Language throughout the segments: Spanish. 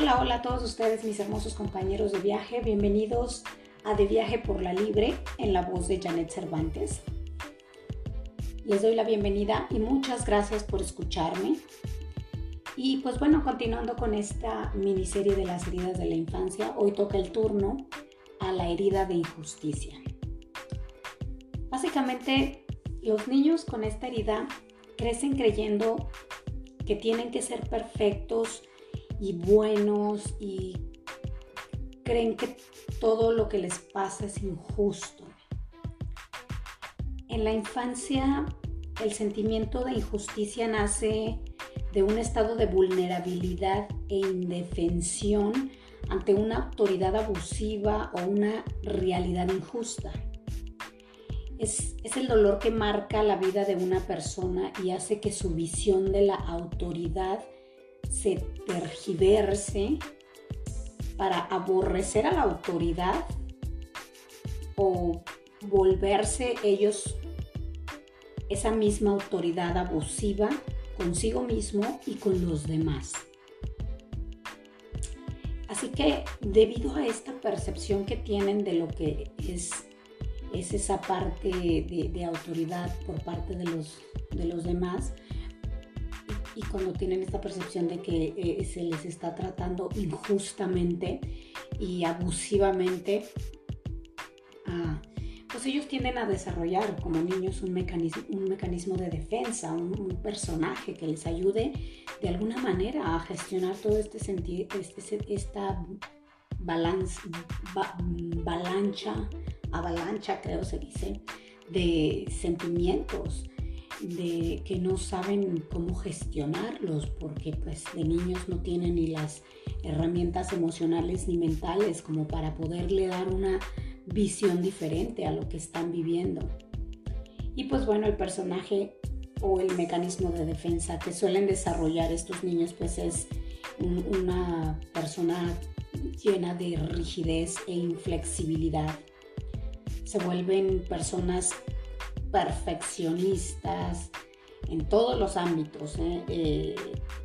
Hola, hola a todos ustedes, mis hermosos compañeros de viaje. Bienvenidos a De Viaje por la Libre en la voz de Janet Cervantes. Les doy la bienvenida y muchas gracias por escucharme. Y pues bueno, continuando con esta miniserie de las heridas de la infancia, hoy toca el turno a la herida de injusticia. Básicamente, los niños con esta herida crecen creyendo que tienen que ser perfectos y buenos y creen que todo lo que les pasa es injusto. En la infancia el sentimiento de injusticia nace de un estado de vulnerabilidad e indefensión ante una autoridad abusiva o una realidad injusta. Es, es, el dolor que marca la vida de una persona y hace que su visión de la autoridad se tergiverse para aborrecer a la autoridad o volverse ellos esa misma autoridad abusiva consigo mismo y con los demás. Así que debido a esta percepción que tienen de lo que es, es esa parte de, autoridad por parte de los, de los demás, y cuando tienen esta percepción de que eh, se les está tratando injustamente y abusivamente, ah, pues ellos tienden a desarrollar como niños un mecanismo, un mecanismo de defensa, un, personaje que les ayude de alguna manera a gestionar todo este sentido, este, esta balance, balancha, avalancha creo se dice, de sentimientos de que no saben cómo gestionarlos porque pues de niños no tienen ni las herramientas emocionales ni mentales como para poderle dar una visión diferente a lo que están viviendo. Y pues bueno, el personaje o el mecanismo de defensa que suelen desarrollar estos niños pues es una persona llena de rigidez e inflexibilidad. Se vuelven personas perfeccionistas en todos los ámbitos. ¿eh? Eh,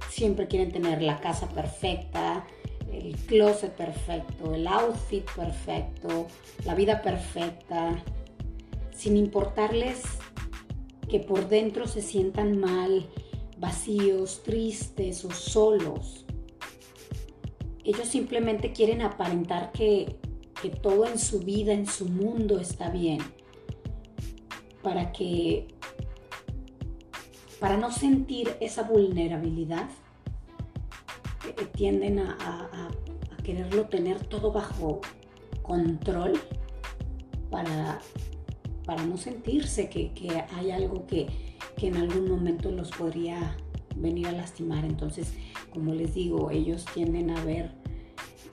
siempre quieren tener la casa perfecta, el closet perfecto, el outfit perfecto, la vida perfecta, sin importarles que por dentro se sientan mal, vacíos, tristes o solos. Ellos simplemente quieren aparentar que, que todo en su vida, en su mundo está bien para que, para no sentir esa vulnerabilidad, eh, tienden a, quererlo tener todo bajo control para, para no sentirse que, hay algo que, en algún momento los podría venir a lastimar. Entonces, como les digo, ellos tienden a ver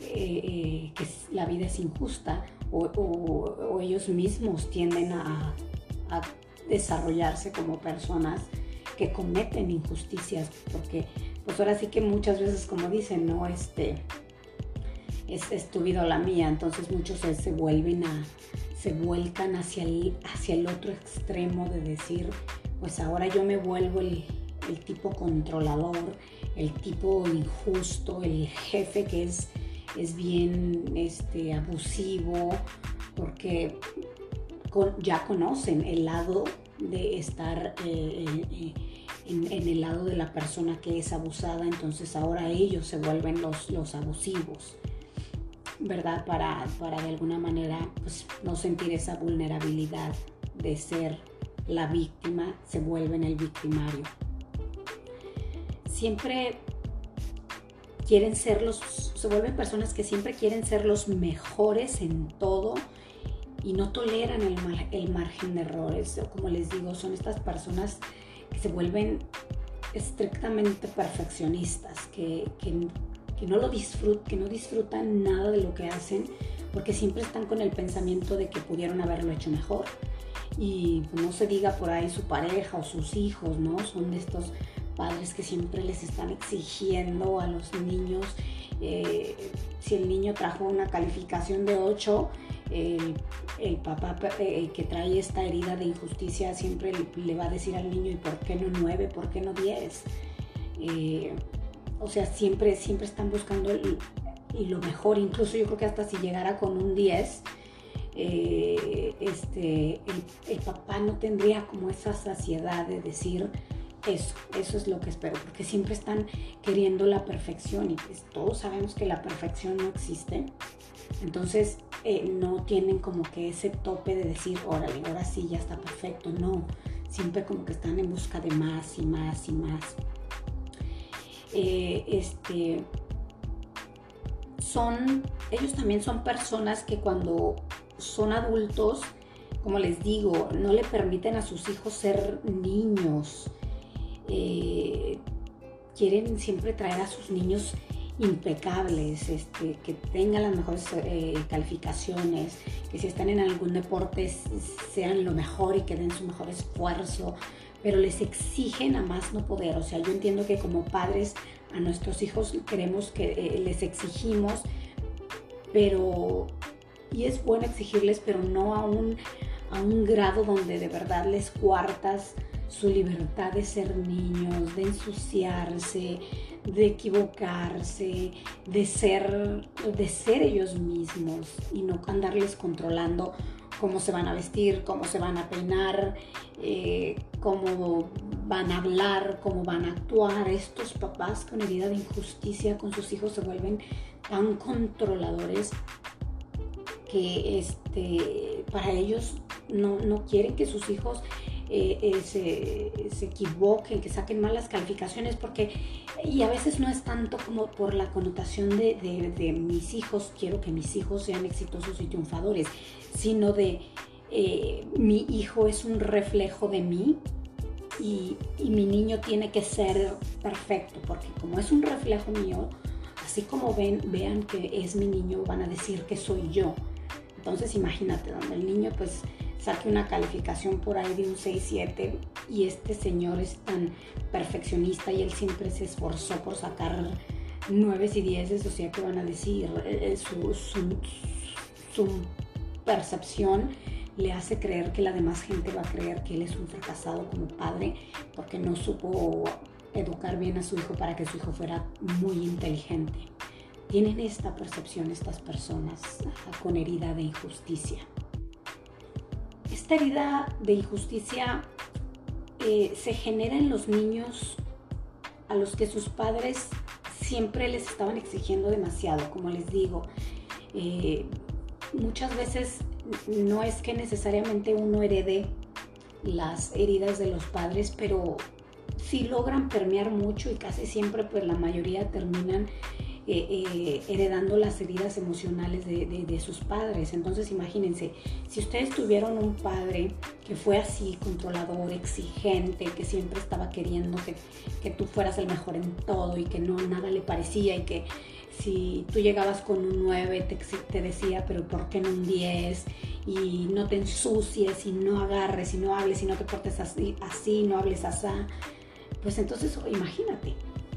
eh, eh, que la vida es injusta o ellos mismos tienden a desarrollarse como personas que cometen injusticias, porque pues ahora sí que muchas veces como dicen, no, este, es, tu vida la mía, entonces muchos se, vuelven a, se vuelcan hacia el, hacia el otro extremo de decir, pues ahora yo me vuelvo el, el tipo controlador, el tipo injusto, el jefe que es, es bien este, abusivo, porque ya conocen el lado de estar eh, eh, en, el lado de la persona que es abusada, entonces ahora ellos se vuelven los, los abusivos, ¿verdad? Para, para de alguna manera pues, no sentir esa vulnerabilidad de ser la víctima, se vuelven el victimario. Siempre quieren ser los, se vuelven personas que siempre quieren ser los mejores en todo, y no toleran el, el margen de errores. Como les digo, son estas personas que se vuelven estrictamente perfeccionistas, que, que, que no lo disfrut, que no disfrutan nada de lo que hacen, porque siempre están con el pensamiento de que pudieron haberlo hecho mejor. Y no se diga por ahí su pareja o sus hijos, ¿no? Son de estos padres que siempre les están exigiendo a los niños, eh, si el niño trajo una calificación de 8, el, papá eh, que trae esta herida de injusticia siempre le, va a decir al niño, ¿y por qué no nueve? ¿Por qué no diez? Eh, o sea, siempre, siempre están buscando y lo mejor, incluso yo creo que hasta si llegara con un 10, eh, este, el, papá no tendría como esa saciedad de decir eso, eso es lo que espero, porque siempre están queriendo la perfección y pues todos sabemos que la perfección no existe. Entonces eh, no tienen como que ese tope de decir, órale, ahora sí ya está perfecto. No, siempre como que están en busca de más y más y más. Eh, este, son, ellos también son personas que cuando son adultos, como les digo, no le permiten a sus hijos ser niños. Eh, quieren siempre traer a sus niños impecables, este, que tengan las mejores eh, calificaciones, que si están en algún deporte sean lo mejor y que den su mejor esfuerzo, pero les exigen a más no poder. O sea, yo entiendo que como padres a nuestros hijos queremos que eh, les exigimos, pero, y es bueno exigirles, pero no a un, a un grado donde de verdad les cuartas su libertad de ser niños, de ensuciarse, de equivocarse, de ser, de ser ellos mismos y no andarles controlando cómo se van a vestir, cómo se van a peinar, eh, cómo van a hablar, cómo van a actuar. Estos papás con herida de injusticia con sus hijos se vuelven tan controladores que este, para ellos no, no quieren que sus hijos eh, eh, se, equivoquen, que saquen malas calificaciones, porque, y a veces no es tanto como por la connotación de, mis hijos, quiero que mis hijos sean exitosos y triunfadores, sino de eh, mi hijo es un reflejo de mí y, mi niño tiene que ser perfecto, porque como es un reflejo mío, así como ven, vean que es mi niño, van a decir que soy yo. Entonces imagínate, donde el niño pues saque una calificación por ahí de un 6-7 y este señor es tan perfeccionista y él siempre se esforzó por sacar 9 y 10, o sea que van a decir, eh, su, su, percepción le hace creer que la demás gente va a creer que él es un fracasado como padre porque no supo educar bien a su hijo para que su hijo fuera muy inteligente. Tienen esta percepción estas personas con herida de injusticia. Esta herida de injusticia eh, se genera en los niños a los que sus padres siempre les estaban exigiendo demasiado, como les digo. Eh, muchas veces no es que necesariamente uno herede las heridas de los padres, pero sí logran permear mucho y casi siempre pues la mayoría terminan eh, eh, heredando las heridas emocionales de, sus padres. Entonces imagínense, si ustedes tuvieron un padre que fue así, controlador, exigente, que siempre estaba queriendo que, tú fueras el mejor en todo y que no nada le parecía y que si tú llegabas con un 9 te, te, decía, pero ¿por qué no un 10? Y no te ensucies y no agarres y no hables y no te portes así, así no hables así. Pues entonces imagínate,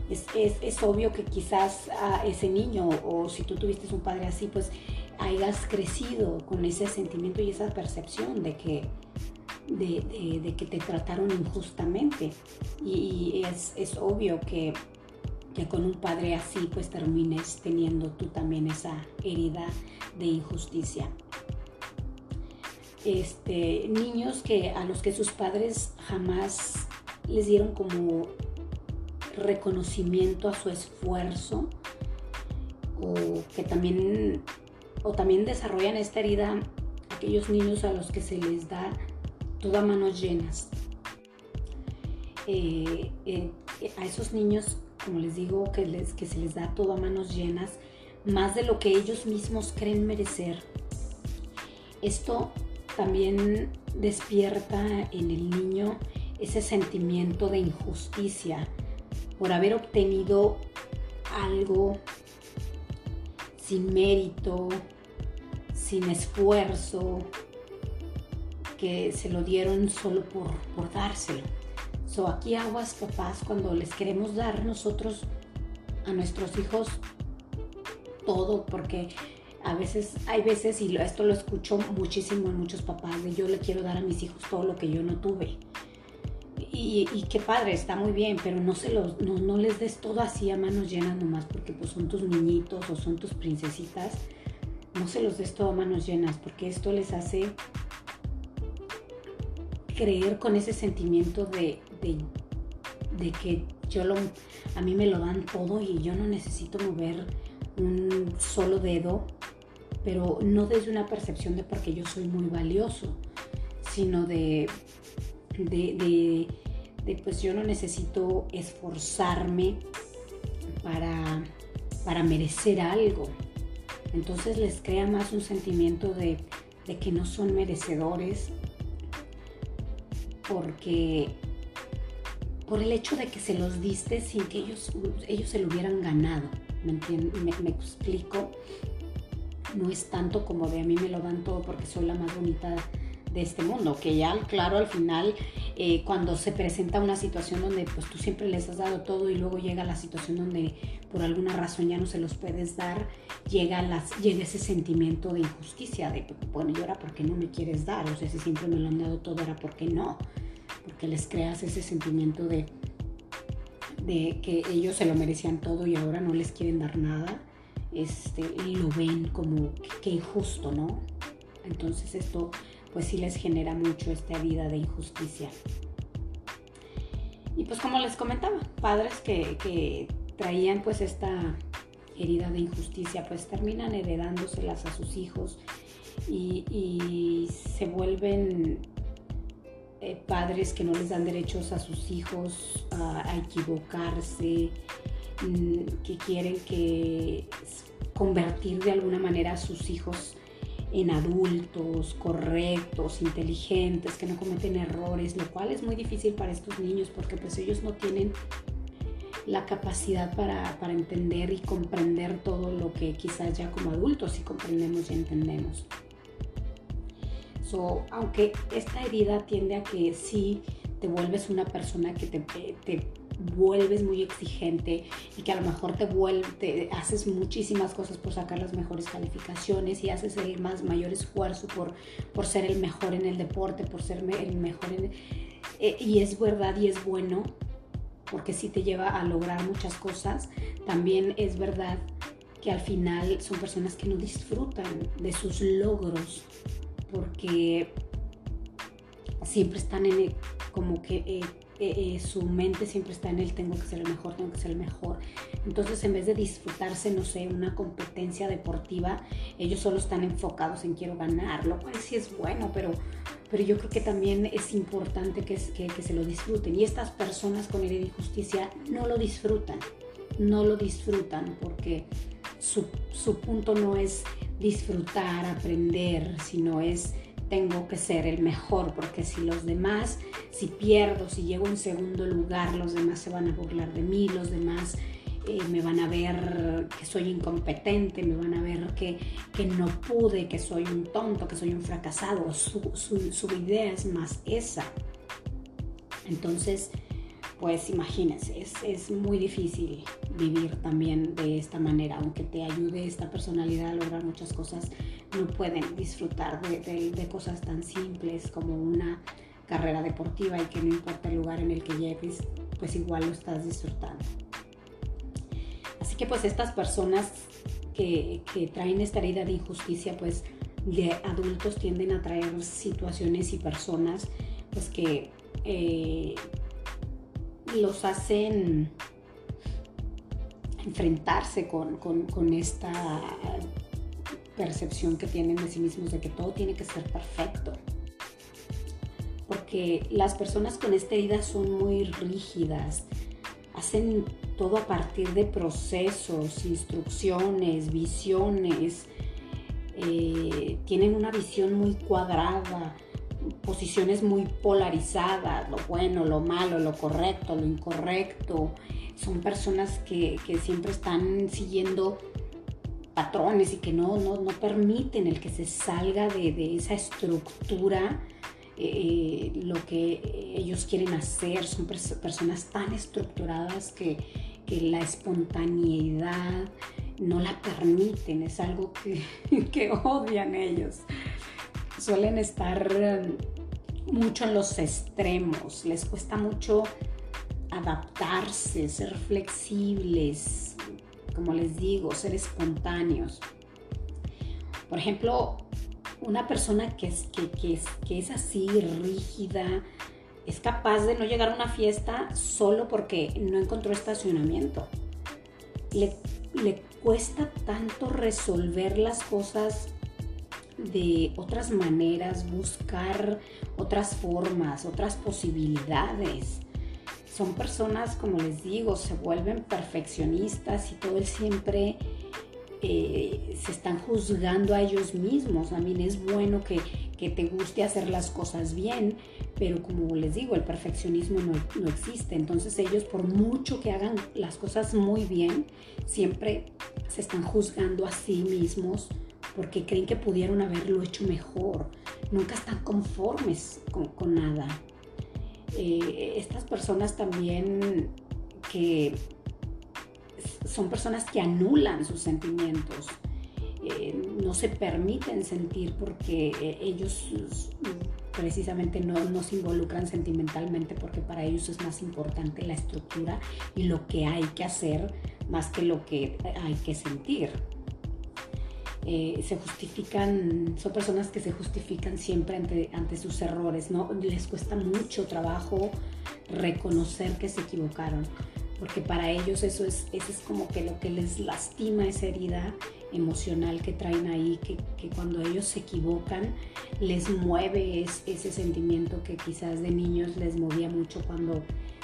es, obvio que quizás ese niño o si tú tuviste un padre así, pues hayas crecido con ese sentimiento y esa percepción de que, de, que te trataron injustamente. Y, es, obvio que, que, con un padre así pues termines teniendo tú también esa herida de injusticia. Este, niños que, a los que sus padres jamás les dieron como reconocimiento a su esfuerzo o que también o también desarrollan esta herida aquellos niños a los que se les da toda manos llenas. Eh, eh, a esos niños, como les digo, que, les, que se les da todo a manos llenas, más de lo que ellos mismos creen merecer. Esto también despierta en el niño ese sentimiento de injusticia, por haber obtenido algo sin mérito, sin esfuerzo, que se lo dieron solo por, por dárselo. So, aquí aguas papás cuando les queremos dar nosotros a nuestros hijos todo, porque a veces, hay veces, y esto lo escucho muchísimo en muchos papás, de yo le quiero dar a mis hijos todo lo que yo no tuve y, qué padre, está muy bien, pero no, se los, no, les des todo así a manos llenas nomás porque pues son tus niñitos o son tus princesitas. No se los des todo a manos llenas porque esto les hace creer con ese sentimiento de, de, que yo lo, a mí me lo dan todo y yo no necesito mover un solo dedo, pero no desde una percepción de porque yo soy muy valioso, sino de, de, de, pues yo no necesito esforzarme para, para merecer algo. Entonces les crea más un sentimiento de, de que no son merecedores porque por el hecho de que se los diste sin que ellos, ellos se lo hubieran ganado. ¿Me, me, me explico? No es tanto como de a mí me lo dan todo porque soy la más bonita de este mundo, que ya claro al final eh, cuando se presenta una situación donde pues tú siempre les has dado todo y luego llega la situación donde por alguna razón ya no se los puedes dar, llega, las, llega ese sentimiento de injusticia, de bueno, ¿y ahora por qué no me quieres dar? O sea, si siempre me lo han dado todo, ¿ahora por qué no? Porque les creas ese sentimiento de, de que ellos se lo merecían todo y ahora no les quieren dar nada, este, y lo ven como que injusto, ¿no? Entonces esto pues sí les genera mucho esta vida de injusticia. Y pues como les comentaba, padres que, traían pues esta herida de injusticia, pues terminan heredándoselas a sus hijos y, se vuelven eh, padres que no les dan derechos a sus hijos a, equivocarse, mm, que quieren que convertir de alguna manera a sus hijos en adultos correctos, inteligentes, que no cometen errores, lo cual es muy difícil para estos niños porque pues ellos no tienen la capacidad para, entender y comprender todo lo que quizás ya como adultos sí comprendemos y entendemos. So, aunque esta herida tiende a que sí te vuelves una persona que te, te vuelves muy exigente y que a lo mejor te, vuelve, haces muchísimas cosas por sacar las mejores calificaciones y haces el más mayor esfuerzo por, por ser el mejor en el deporte, por ser el mejor en... Eh, y es verdad y es bueno porque sí te lleva a lograr muchas cosas, también es verdad que al final son personas que no disfrutan de sus logros porque siempre están en como que eh, eh, eh, su mente siempre está en el tengo que ser el mejor, tengo que ser el mejor. Entonces, en vez de disfrutarse, no sé, una competencia deportiva, ellos solo están enfocados en quiero ganar, lo cual sí es bueno, pero, pero yo creo que también es importante que, que, se lo disfruten. Y estas personas con herida y justicia no lo disfrutan, no lo disfrutan porque su, su punto no es disfrutar, aprender, sino es tengo que ser el mejor, porque si los demás, si pierdo, si llego en segundo lugar, los demás se van a burlar de mí, los demás eh, me van a ver que soy incompetente, me van a ver que, que, no pude, que soy un tonto, que soy un fracasado. Su, su, idea es más esa. Entonces, pues imagínense, es, es, muy difícil vivir también de esta manera, aunque te ayude esta personalidad a lograr muchas cosas, no pueden disfrutar de, de, cosas tan simples como una carrera deportiva y que no importa el lugar en el que llegues, pues igual lo estás disfrutando. Así que pues estas personas que, que traen esta herida de injusticia, pues de adultos tienden a traer situaciones y personas pues que eh, los hacen enfrentarse con, esta percepción que tienen de sí mismos de que todo tiene que ser perfecto. Porque las personas con esta herida son muy rígidas, hacen todo a partir de procesos, instrucciones, visiones, eh, tienen una visión muy cuadrada, posiciones muy polarizadas, lo bueno, lo malo, lo correcto, lo incorrecto. Son personas que, siempre están siguiendo patrones y que no, no, permiten el que se salga de, esa estructura eh, lo que ellos quieren hacer. Son personas tan estructuradas que, que, la espontaneidad no la permiten. Es algo que, que odian ellos suelen estar mucho en los extremos, les cuesta mucho adaptarse, ser flexibles, como les digo, ser espontáneos. Por ejemplo, una persona que es, que, es, así rígida, es capaz de no llegar a una fiesta solo porque no encontró estacionamiento. Le, le cuesta tanto resolver las cosas de otras maneras, buscar otras formas, otras posibilidades. Son personas, como les digo, se vuelven perfeccionistas y todo el siempre eh, se están juzgando a ellos mismos. Mí es bueno que, te guste hacer las cosas bien, pero como les digo, el perfeccionismo no, no, existe. Entonces ellos, por mucho que hagan las cosas muy bien, siempre se están juzgando a sí mismos porque creen que pudieron haberlo hecho mejor. Nunca están conformes con, nada. Eh, estas personas también que son personas que anulan sus sentimientos, eh, no se permiten sentir porque eh, ellos precisamente no, no, se involucran sentimentalmente porque para ellos es más importante la estructura y lo que hay que hacer más que lo que hay que sentir. Eh, se justifican, son personas que se justifican siempre ante, ante sus errores, ¿no? Les cuesta mucho trabajo reconocer que se equivocaron porque para ellos eso es, eso es como que lo que les lastima esa herida emocional que traen ahí, que, que cuando ellos se equivocan les mueve ese sentimiento que quizás de niños les movía mucho cuando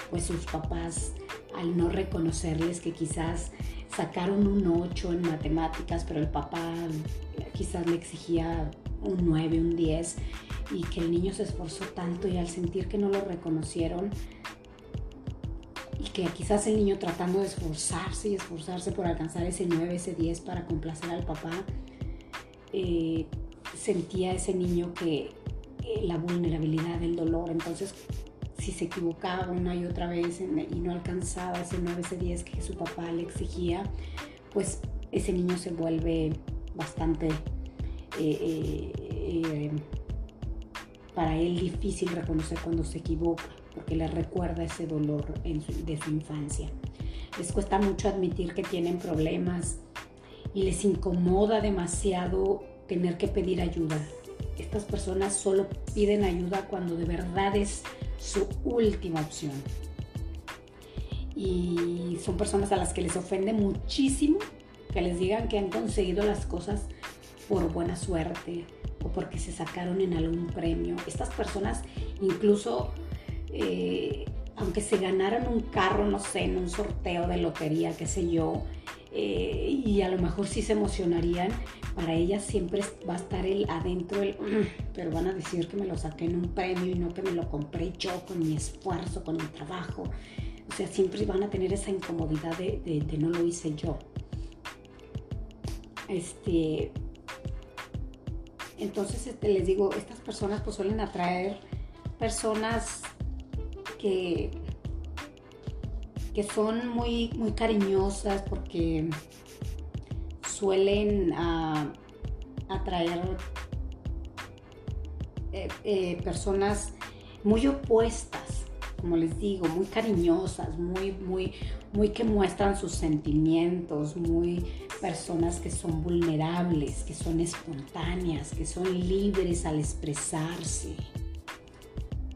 pues sus papás al no reconocerles que quizás sacaron un 8 en matemáticas, pero el papá quizás le exigía un 9, un 10 y que el niño se esforzó tanto y al sentir que no lo reconocieron, y que quizás el niño tratando de esforzarse y esforzarse por alcanzar ese 9, ese 10 para complacer al papá, eh, sentía ese niño que eh, la vulnerabilidad, el dolor, entonces si se equivocaba una y otra vez y no alcanzaba ese 9, ese 10 que su papá le exigía, pues ese niño se vuelve bastante eh, para él difícil reconocer cuando se equivoca les recuerda ese dolor de su infancia. Les cuesta mucho admitir que tienen problemas y les incomoda demasiado tener que pedir ayuda. Estas personas solo piden ayuda cuando de verdad es su última opción. Y son personas a las que les ofende muchísimo que les digan que han conseguido las cosas por buena suerte o porque se sacaron en algún premio. Estas personas incluso eh, aunque se ganaran un carro, no sé, en un sorteo de lotería, qué sé yo, eh, y a lo mejor sí se emocionarían, para ellas siempre va a estar el adentro, el, pero van a decir que me lo saqué en un premio y no que me lo compré yo con mi esfuerzo, con mi trabajo. O sea, siempre van a tener esa incomodidad de, de no lo hice yo. Este, entonces este, les digo, estas personas pues suelen atraer personas que, que son muy, muy cariñosas porque suelen ah, atraer eh, eh, personas muy opuestas, como les digo, muy cariñosas, muy, muy, muy que muestran sus sentimientos, muy personas que son vulnerables, que son espontáneas, que son libres al expresarse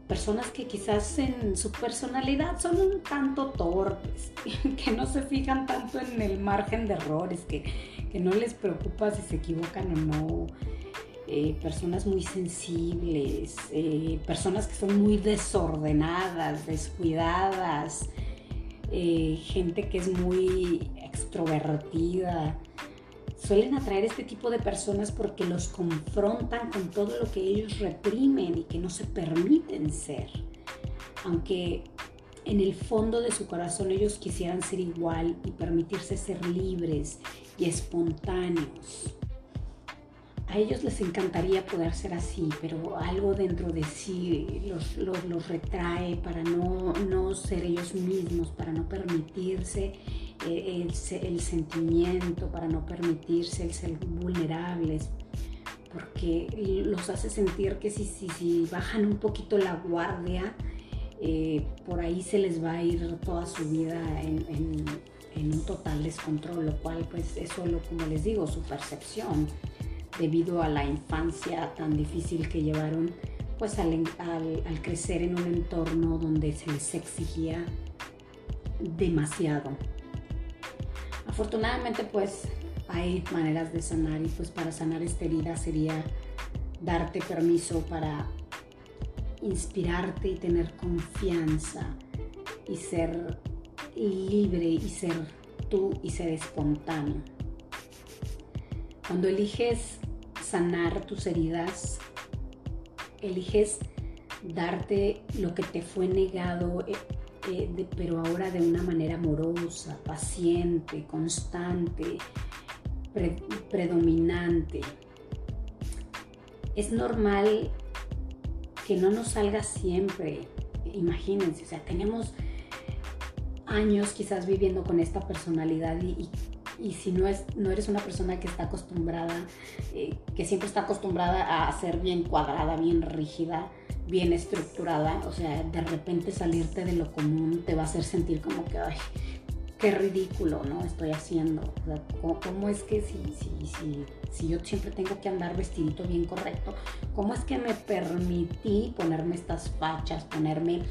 personas que quizás en su personalidad son un tanto torpes, que no se fijan tanto en el margen de errores, que, no les preocupa si se equivocan o no. Eh, personas muy sensibles, eh, personas que son muy desordenadas, descuidadas, eh, gente que es muy extrovertida, suelen atraer este tipo de personas porque los confrontan con todo lo que ellos reprimen y que no se permiten ser. Aunque en el fondo de su corazón ellos quisieran ser igual y permitirse ser libres y espontáneos. A ellos les encantaría poder ser así, pero algo dentro de sí los, los, retrae para no, no ser ellos mismos, para no permitirse el, sentimiento, para no permitirse el ser vulnerables, porque los hace sentir que si, si, bajan un poquito la guardia, eh, por ahí se les va a ir toda su vida en, un total descontrol, lo cual pues es solo, como les digo, su percepción debido a la infancia tan difícil que llevaron pues al crecer en un entorno donde se les exigía demasiado. Afortunadamente pues hay maneras de sanar y pues para sanar esta herida sería darte permiso para inspirarte y tener confianza y ser libre y ser tú y ser espontáneo. Cuando eliges sanar tus heridas, eliges darte lo que te fue negado, pero ahora de una manera amorosa, paciente, constante, predominante. Es normal que no nos salga siempre. Imagínense, o sea, tenemos años quizás viviendo con esta personalidad y, si no, es, no eres una persona que está acostumbrada, eh, que siempre está acostumbrada a ser bien cuadrada, bien rígida, bien estructurada, o sea, de repente salirte de lo común te va a hacer sentir como que, ay, qué ridículo, ¿no? Estoy haciendo. ¿cómo, es que si, si, si, si, yo siempre tengo que andar vestidito bien correcto, cómo es que me permití ponerme estas fachas, ponerme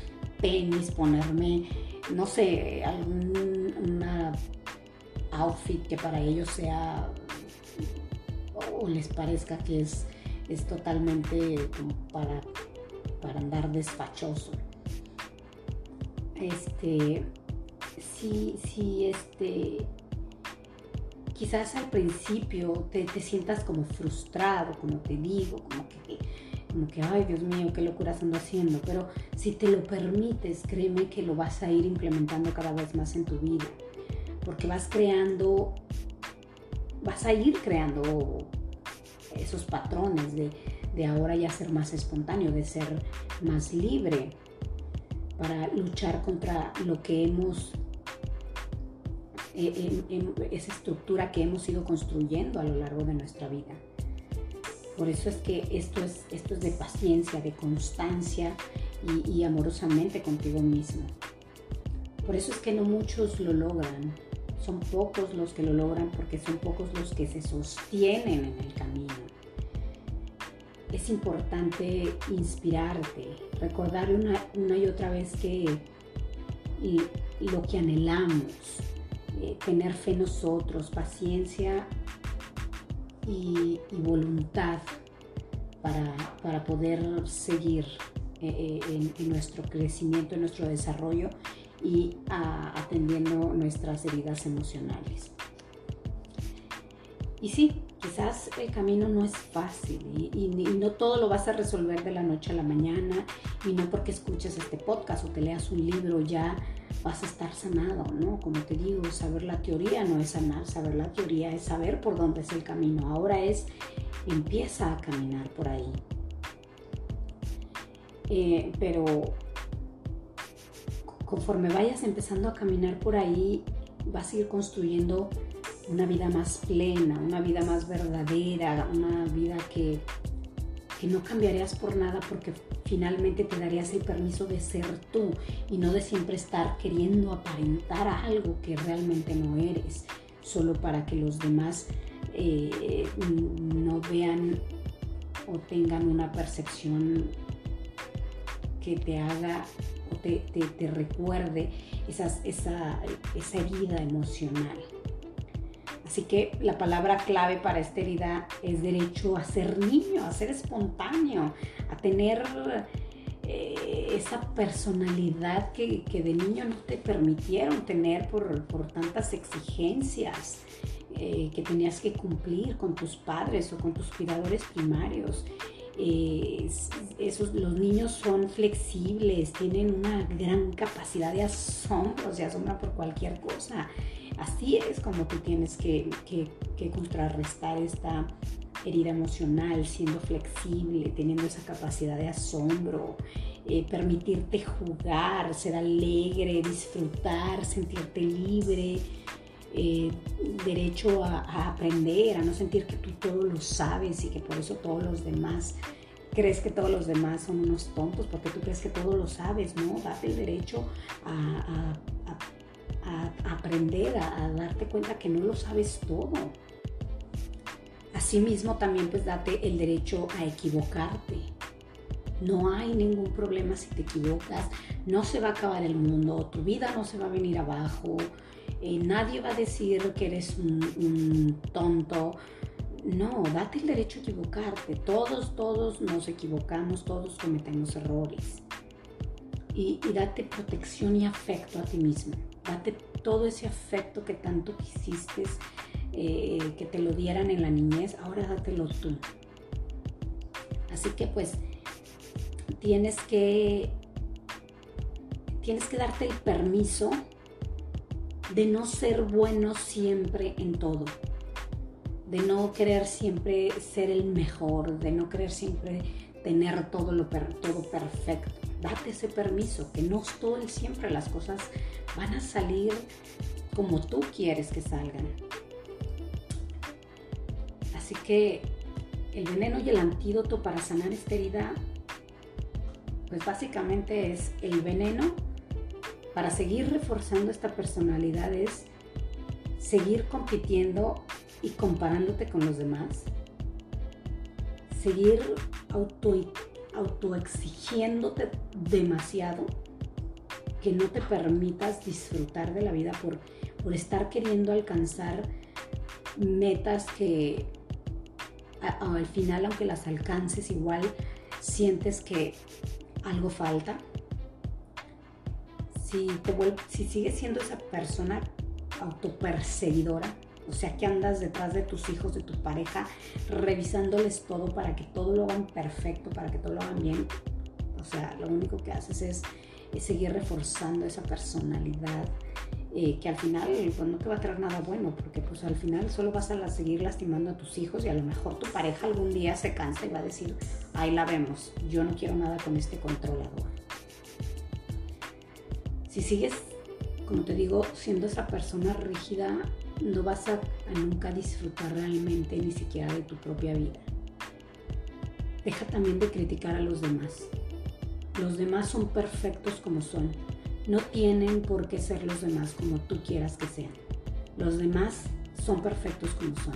tenis, ponerme, no sé, algún outfit que para ellos sea o les parezca que es, es totalmente para, para andar despachoso. Este, si, si este, quizás al principio te, sientas como frustrado, como te digo, como que, como que, ay Dios mío, qué locuras ando haciendo, pero si te lo permites, créeme que lo vas a ir implementando cada vez más en tu vida, porque vas creando, vas a ir creando esos patrones de, de ahora ya ser más espontáneo, de ser más libre para luchar contra lo que hemos en, esa estructura que hemos ido construyendo a lo largo de nuestra vida. Por eso es que esto es, esto es de paciencia, de constancia y, y amorosamente contigo mismo. Por eso es que no muchos lo logran. Son pocos los que lo logran porque son pocos los que se sostienen en el camino. Es importante inspirarte, recordar una, y otra vez que y lo que anhelamos, eh, tener fe en nosotros, paciencia y, voluntad para, poder seguir eh, eh, en, nuestro crecimiento, en nuestro desarrollo y atendiendo nuestras heridas emocionales. Y sí, quizás el camino no es fácil y, no todo lo vas a resolver de la noche a la mañana y no porque escuches este podcast o te leas un libro ya vas a estar sanado, ¿no? Como te digo, saber la teoría no es sanar, saber la teoría es saber por dónde es el camino. Ahora es, empieza a caminar por ahí. Eh, pero conforme vayas empezando a caminar por ahí, vas a ir construyendo una vida más plena, una vida más verdadera, una vida que, que no cambiarías por nada porque finalmente te darías el permiso de ser tú y no de siempre estar queriendo aparentar algo que realmente no eres, solo para que los demás eh, no vean o tengan una percepción que te haga o te, recuerde esa, esa herida emocional. Así que la palabra clave para esta herida es derecho a ser niño, a ser espontáneo, a tener eh, esa personalidad que, de niño no te permitieron tener por, tantas exigencias eh, que tenías que cumplir con tus padres o con tus cuidadores primarios. Esos, los niños son flexibles, tienen una gran capacidad de asombro, se asombran por cualquier cosa. Así es como tú tienes que, que contrarrestar esta herida emocional, siendo flexible, teniendo esa capacidad de asombro, eh, permitirte jugar, ser alegre, disfrutar, sentirte libre, eh, derecho a, aprender, a no sentir que tú todo lo sabes y que por eso todos los demás crees que todos los demás son unos tontos porque tú crees que todo lo sabes, ¿no? Date el derecho a, aprender, a, darte cuenta que no lo sabes todo. Asimismo, también pues date el derecho a equivocarte. No hay ningún problema si te equivocas, no se va a acabar el mundo, tu vida no se va a venir abajo, eh, nadie va a decir que eres un, tonto. No, date el derecho a equivocarte. Todos, todos nos equivocamos, todos cometemos errores. Y, date protección y afecto a ti mismo. Date todo ese afecto que tanto quisiste eh, que te lo dieran en la niñez, ahora dátelo tú. Así que pues tienes que tienes que darte el permiso de no ser bueno siempre en todo, de no querer siempre ser el mejor, de no querer siempre tener todo lo todo perfecto. Date ese permiso, que no todo el siempre las cosas van a salir como tú quieres que salgan. Así que el veneno y el antídoto para sanar esta herida, pues básicamente es el veneno para seguir reforzando esta personalidad es seguir compitiendo y comparándote con los demás, seguir auto, autoexigiéndote demasiado que no te permitas disfrutar de la vida por, por estar queriendo alcanzar metas que al final, aunque las alcances, igual sientes que algo falta. Si, te si sigues siendo esa persona autoperseguidora, o sea que andas detrás de tus hijos, de tu pareja, revisándoles todo para que todo lo hagan perfecto, para que todo lo hagan bien, o sea, lo único que haces es, seguir reforzando esa personalidad. Eh, que al final pues, no te va a traer nada bueno, porque pues al final solo vas a seguir lastimando a tus hijos y a lo mejor tu pareja algún día se cansa y va a decir, ahí la vemos, yo no quiero nada con este controlador. Si sigues, como te digo, siendo esa persona rígida, no vas a, nunca disfrutar realmente ni siquiera de tu propia vida. Deja también de criticar a los demás. Los demás son perfectos como son. No tienen por qué ser los demás como tú quieras que sean. Los demás son perfectos como son.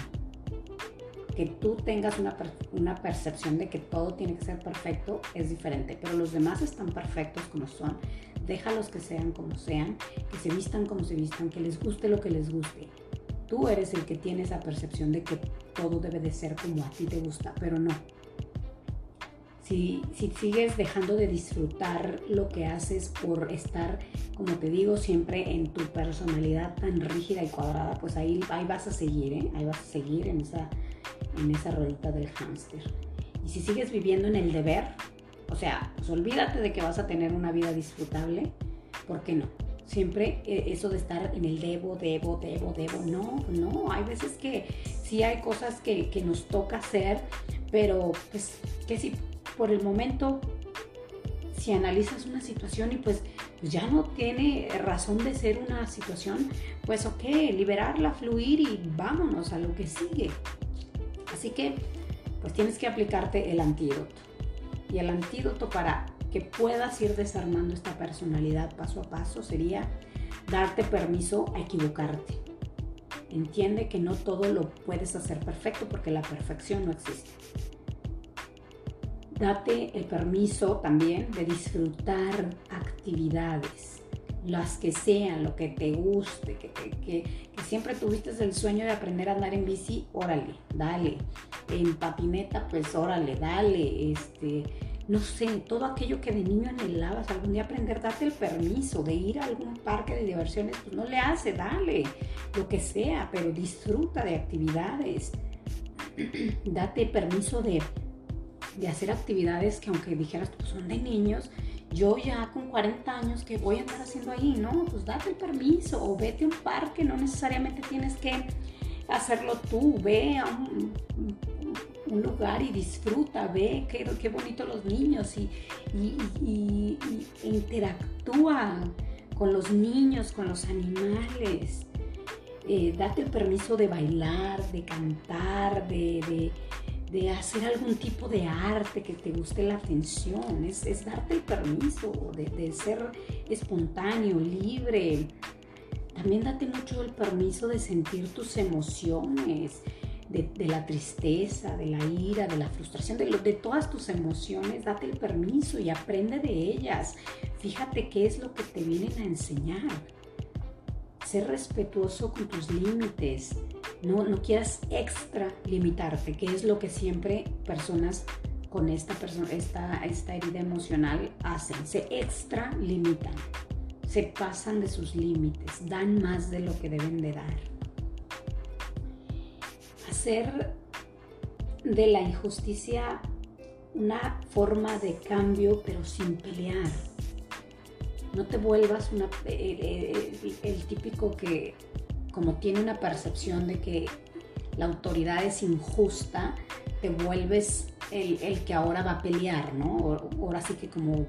Que tú tengas una, una, percepción de que todo tiene que ser perfecto es diferente, pero los demás están perfectos como son déjalos que sean como sean, que se vistan como se vistan, que les guste lo que les guste. Tú eres el que tiene esa percepción de que todo debe de ser como a ti te gusta, pero no. Si, si, sigues dejando de disfrutar lo que haces por estar, como te digo, siempre en tu personalidad tan rígida y cuadrada, pues ahí, ahí vas a seguir, ¿eh? ahí vas a seguir en esa, en esa ruedita del hámster. Y si sigues viviendo en el deber, o sea, pues olvídate de que vas a tener una vida disfrutable, ¿por qué no? Siempre eh, eso de estar en el debo, debo, debo, debo, no, no, hay veces que sí hay cosas que, nos toca hacer, pero pues que si por el momento, si analizas una situación y pues, pues ya no tiene razón de ser una situación, pues ok, liberarla, fluir y vámonos a lo que sigue. Así que pues tienes que aplicarte el antídoto. Y el antídoto para que puedas ir desarmando esta personalidad paso a paso sería darte permiso a equivocarte. Entiende que no todo lo puedes hacer perfecto porque la perfección no existe. Date el permiso también de disfrutar actividades, las que sean, lo que te guste, que, siempre tuviste el sueño de aprender a andar en bici, órale, dale. En patineta, pues órale, dale. Este, no sé, todo aquello que de niño anhelabas, algún día aprender, date el permiso de ir a algún parque de diversiones, pues no le hace, dale, lo que sea, pero disfruta de actividades. date permiso de, de hacer actividades que aunque dijeras, pues son de niños, yo ya con 40 años, que voy a andar haciendo ahí? No, pues date el permiso o vete a un parque, no necesariamente tienes que hacerlo tú, ve a un, lugar y disfruta, ve qué, qué bonito los niños y, interactúa con los niños, con los animales. eh, date el permiso de bailar, de cantar, de, hacer algún tipo de arte que te guste la atención. Es, darte el permiso de, de ser espontáneo, libre. También date mucho el permiso de sentir tus emociones de, la tristeza, de la ira, de la frustración, de, todas tus emociones, date el permiso y aprende de ellas. Fíjate qué es lo que te vienen a enseñar. Ser respetuoso con tus límites. No, no quieras extra limitarte, que es lo que siempre personas con esta, persona, esta, esta herida emocional hacen. Se extra limitan, se pasan de sus límites, dan más de lo que deben de dar hacer de la injusticia una forma de cambio, pero sin pelear. No te vuelvas una, el, típico que, como tiene una percepción de que la autoridad es injusta, te vuelves el, que ahora va a pelear, ¿no? Ahora sí que como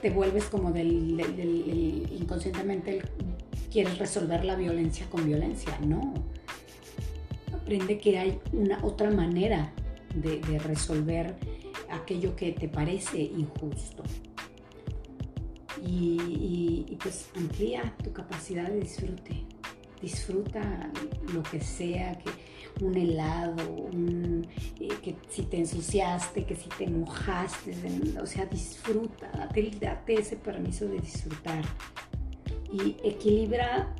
te vuelves como del, inconscientemente quieres resolver la violencia con violencia, ¿no? Aprende que hay una otra manera de, resolver aquello que te parece injusto. Y, pues amplía tu capacidad de disfrute. Disfruta lo que sea, que un helado, eh, que si te ensuciaste, que si te mojaste, o sea, disfruta, date, date ese permiso de disfrutar. Y equilibra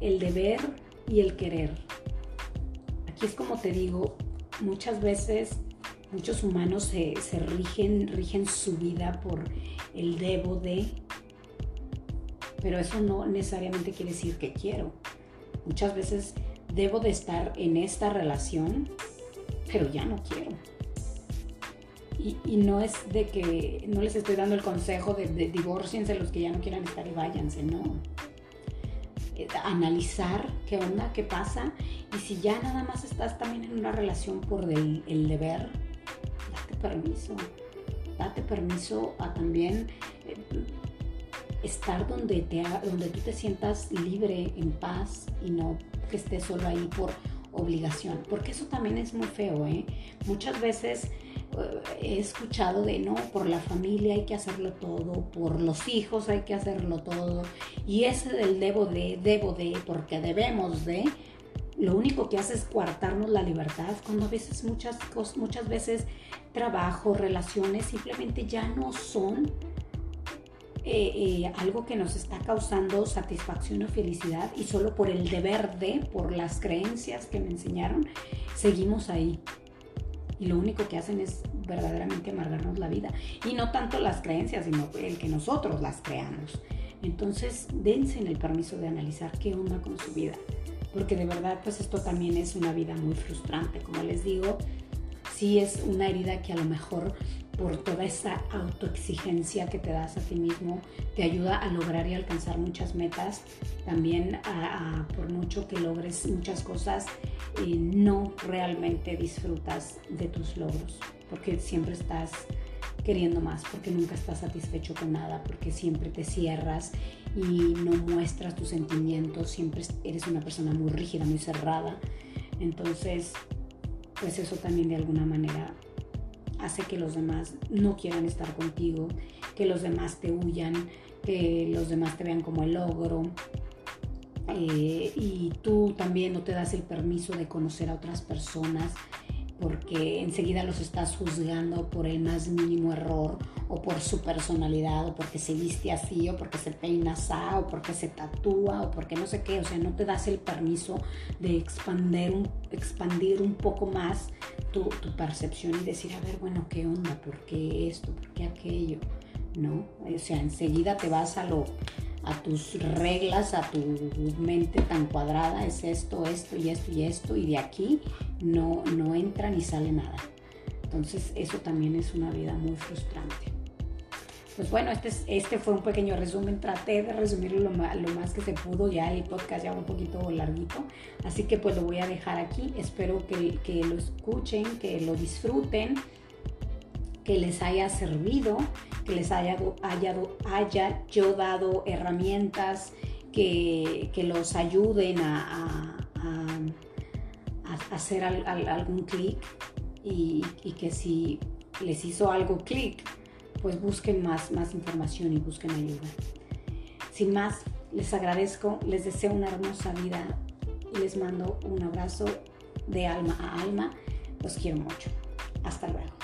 el deber y el querer es como te digo, muchas veces muchos humanos se, rigen, rigen su vida por el debo de, pero eso no necesariamente quiere decir que quiero. Muchas veces debo de estar en esta relación, pero ya no quiero. Y, no es de que no les estoy dando el consejo de, de divorciense los que ya no quieran estar y váyanse, no analizar qué onda, qué pasa. Y si ya nada más estás también en una relación por el, deber, date permiso. Date permiso a también eh, estar donde, te, donde tú te sientas libre, en paz y no que estés solo ahí por obligación. Porque eso también es muy feo, ¿eh? Muchas veces he escuchado de no, por la familia hay que hacerlo todo, por los hijos hay que hacerlo todo, y ese del debo de, debo de, porque debemos de, lo único que hace es coartarnos la libertad, cuando a veces muchas cosas, muchas veces trabajo, relaciones simplemente ya no son eh, eh, algo que nos está causando satisfacción o felicidad y solo por el deber de, por las creencias que me enseñaron, seguimos ahí y lo único que hacen es verdaderamente amargarnos la vida. Y no tanto las creencias, sino el que nosotros las creamos. Entonces, dense en el permiso de analizar qué onda con su vida. Porque de verdad, pues esto también es una vida muy frustrante. Como les digo, sí es una herida que a lo mejor por toda esa autoexigencia que te das a ti mismo, te ayuda a lograr y alcanzar muchas metas. También por mucho que logres muchas cosas, eh, no realmente disfrutas de tus logros, porque siempre estás queriendo más, porque nunca estás satisfecho con nada, porque siempre te cierras y no muestras tus sentimientos, siempre eres una persona muy rígida, muy cerrada. Entonces, pues eso también de alguna manera hace que los demás no quieran estar contigo, que los demás te huyan, que los demás te vean como el logro. Eh, y tú también no te das el permiso de conocer a otras personas porque enseguida los estás juzgando por el más mínimo error o por su personalidad o porque se viste así o porque se peina así o porque se tatúa o porque no sé qué, o sea, no te das el permiso de expandir un, expandir un poco más tu, percepción y decir, a ver, bueno, ¿qué onda? ¿Por qué esto? ¿Por qué aquello? ¿No? O sea, enseguida te vas a lo a tus reglas, a tu mente tan cuadrada, es esto, esto y esto y esto, y de aquí no, no entra ni sale nada. Entonces eso también es una vida muy frustrante. Pues bueno, este, este fue un pequeño resumen. Traté de resumirlo lo más, que se pudo. Ya el podcast ya un poquito larguito. Así que pues lo voy a dejar aquí. Espero que, que lo escuchen, que lo disfruten, que les haya servido, que les haya, haya, haya yo dado herramientas que, los ayuden a, hacer algún clic y, que si les hizo algo clic, pues busquen más, más información y busquen ayuda. Sin más, les agradezco, les deseo una hermosa vida y les mando un abrazo de alma a alma. Los quiero mucho. Hasta luego.